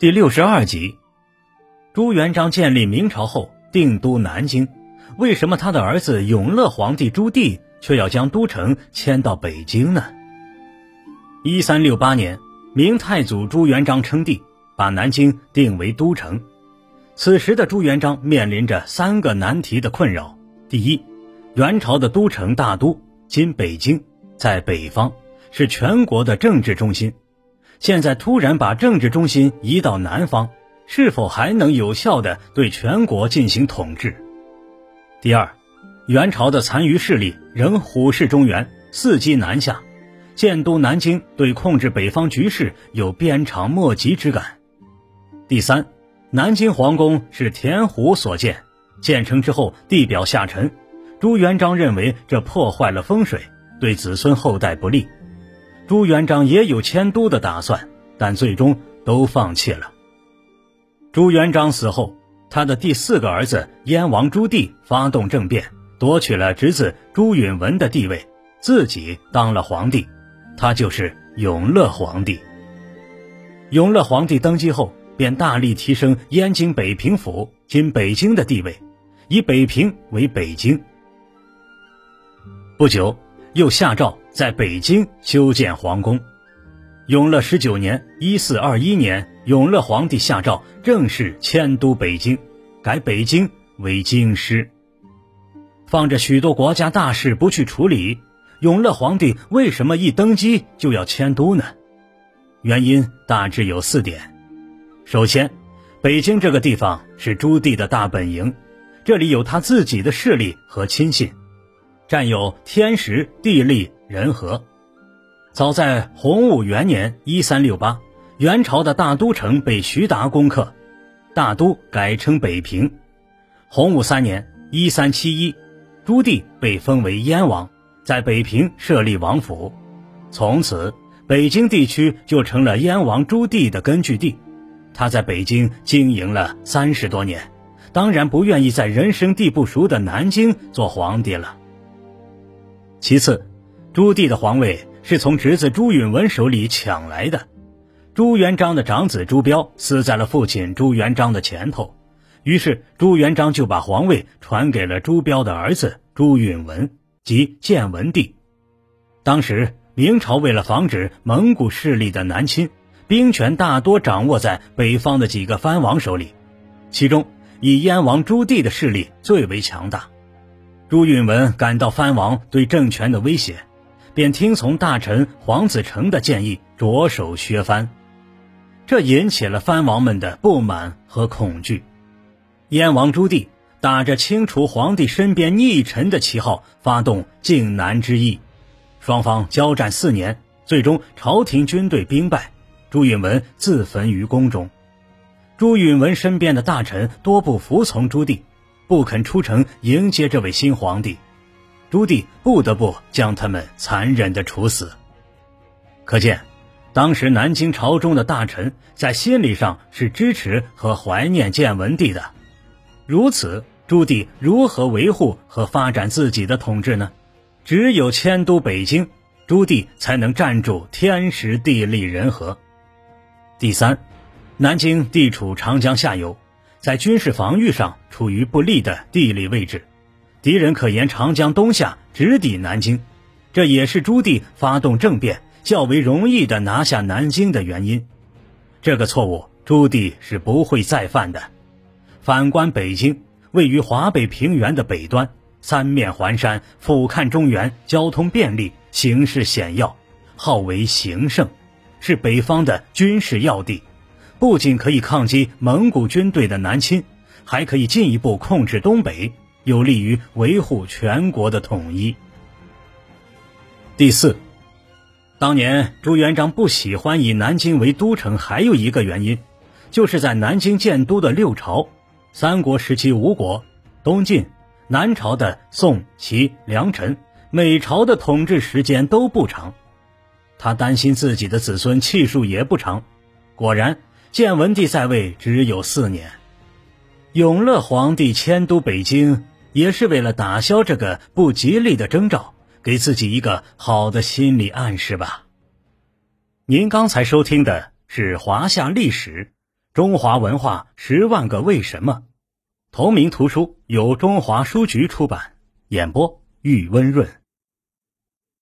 第六十二集，朱元璋建立明朝后定都南京，为什么他的儿子永乐皇帝朱棣却要将都城迁到北京呢？一三六八年，明太祖朱元璋称帝，把南京定为都城。此时的朱元璋面临着三个难题的困扰：第一，元朝的都城大都今北京在北方，是全国的政治中心。现在突然把政治中心移到南方，是否还能有效的对全国进行统治？第二，元朝的残余势力仍虎视中原，伺机南下，建都南京对控制北方局势有鞭长莫及之感。第三，南京皇宫是田虎所建，建成之后地表下沉，朱元璋认为这破坏了风水，对子孙后代不利。朱元璋也有迁都的打算，但最终都放弃了。朱元璋死后，他的第四个儿子燕王朱棣发动政变，夺取了侄子朱允文的地位，自己当了皇帝，他就是永乐皇帝。永乐皇帝登基后，便大力提升燕京北平府（今北京）的地位，以北平为北京。不久。又下诏在北京修建皇宫。永乐十九年（一四二一年），永乐皇帝下诏正式迁都北京，改北京为京师。放着许多国家大事不去处理，永乐皇帝为什么一登基就要迁都呢？原因大致有四点：首先，北京这个地方是朱棣的大本营，这里有他自己的势力和亲信。占有天时地利仁和。早在洪武元年（一三六八），元朝的大都城被徐达攻克，大都改称北平。洪武三年（一三七一），朱棣被封为燕王，在北平设立王府，从此北京地区就成了燕王朱棣的根据地。他在北京经营了三十多年，当然不愿意在人生地不熟的南京做皇帝了。其次，朱棣的皇位是从侄子朱允文手里抢来的。朱元璋的长子朱标死在了父亲朱元璋的前头，于是朱元璋就把皇位传给了朱标的儿子朱允文，即建文帝。当时明朝为了防止蒙古势力的南侵，兵权大多掌握在北方的几个藩王手里，其中以燕王朱棣的势力最为强大。朱允文感到藩王对政权的威胁，便听从大臣黄子成的建议，着手削藩。这引起了藩王们的不满和恐惧。燕王朱棣打着清除皇帝身边逆臣的旗号，发动靖难之役，双方交战四年，最终朝廷军队兵败，朱允文自焚于宫中。朱允文身边的大臣多不服从朱棣。不肯出城迎接这位新皇帝，朱棣不得不将他们残忍的处死。可见，当时南京朝中的大臣在心理上是支持和怀念建文帝的。如此，朱棣如何维护和发展自己的统治呢？只有迁都北京，朱棣才能站住天时地利人和。第三，南京地处长江下游。在军事防御上处于不利的地理位置，敌人可沿长江东下直抵南京，这也是朱棣发动政变较为容易的拿下南京的原因。这个错误朱棣是不会再犯的。反观北京，位于华北平原的北端，三面环山，俯瞰中原，交通便利，形势险要，号为行胜，是北方的军事要地。不仅可以抗击蒙古军队的南侵，还可以进一步控制东北，有利于维护全国的统一。第四，当年朱元璋不喜欢以南京为都城，还有一个原因，就是在南京建都的六朝，三国时期吴国、东晋、南朝的宋、齐、梁、陈，每朝的统治时间都不长，他担心自己的子孙气数也不长，果然。建文帝在位只有四年，永乐皇帝迁都北京，也是为了打消这个不吉利的征兆，给自己一个好的心理暗示吧。您刚才收听的是华夏历史，中华文化十万个为什么》，同名图书由中华书局出版，演播玉温润。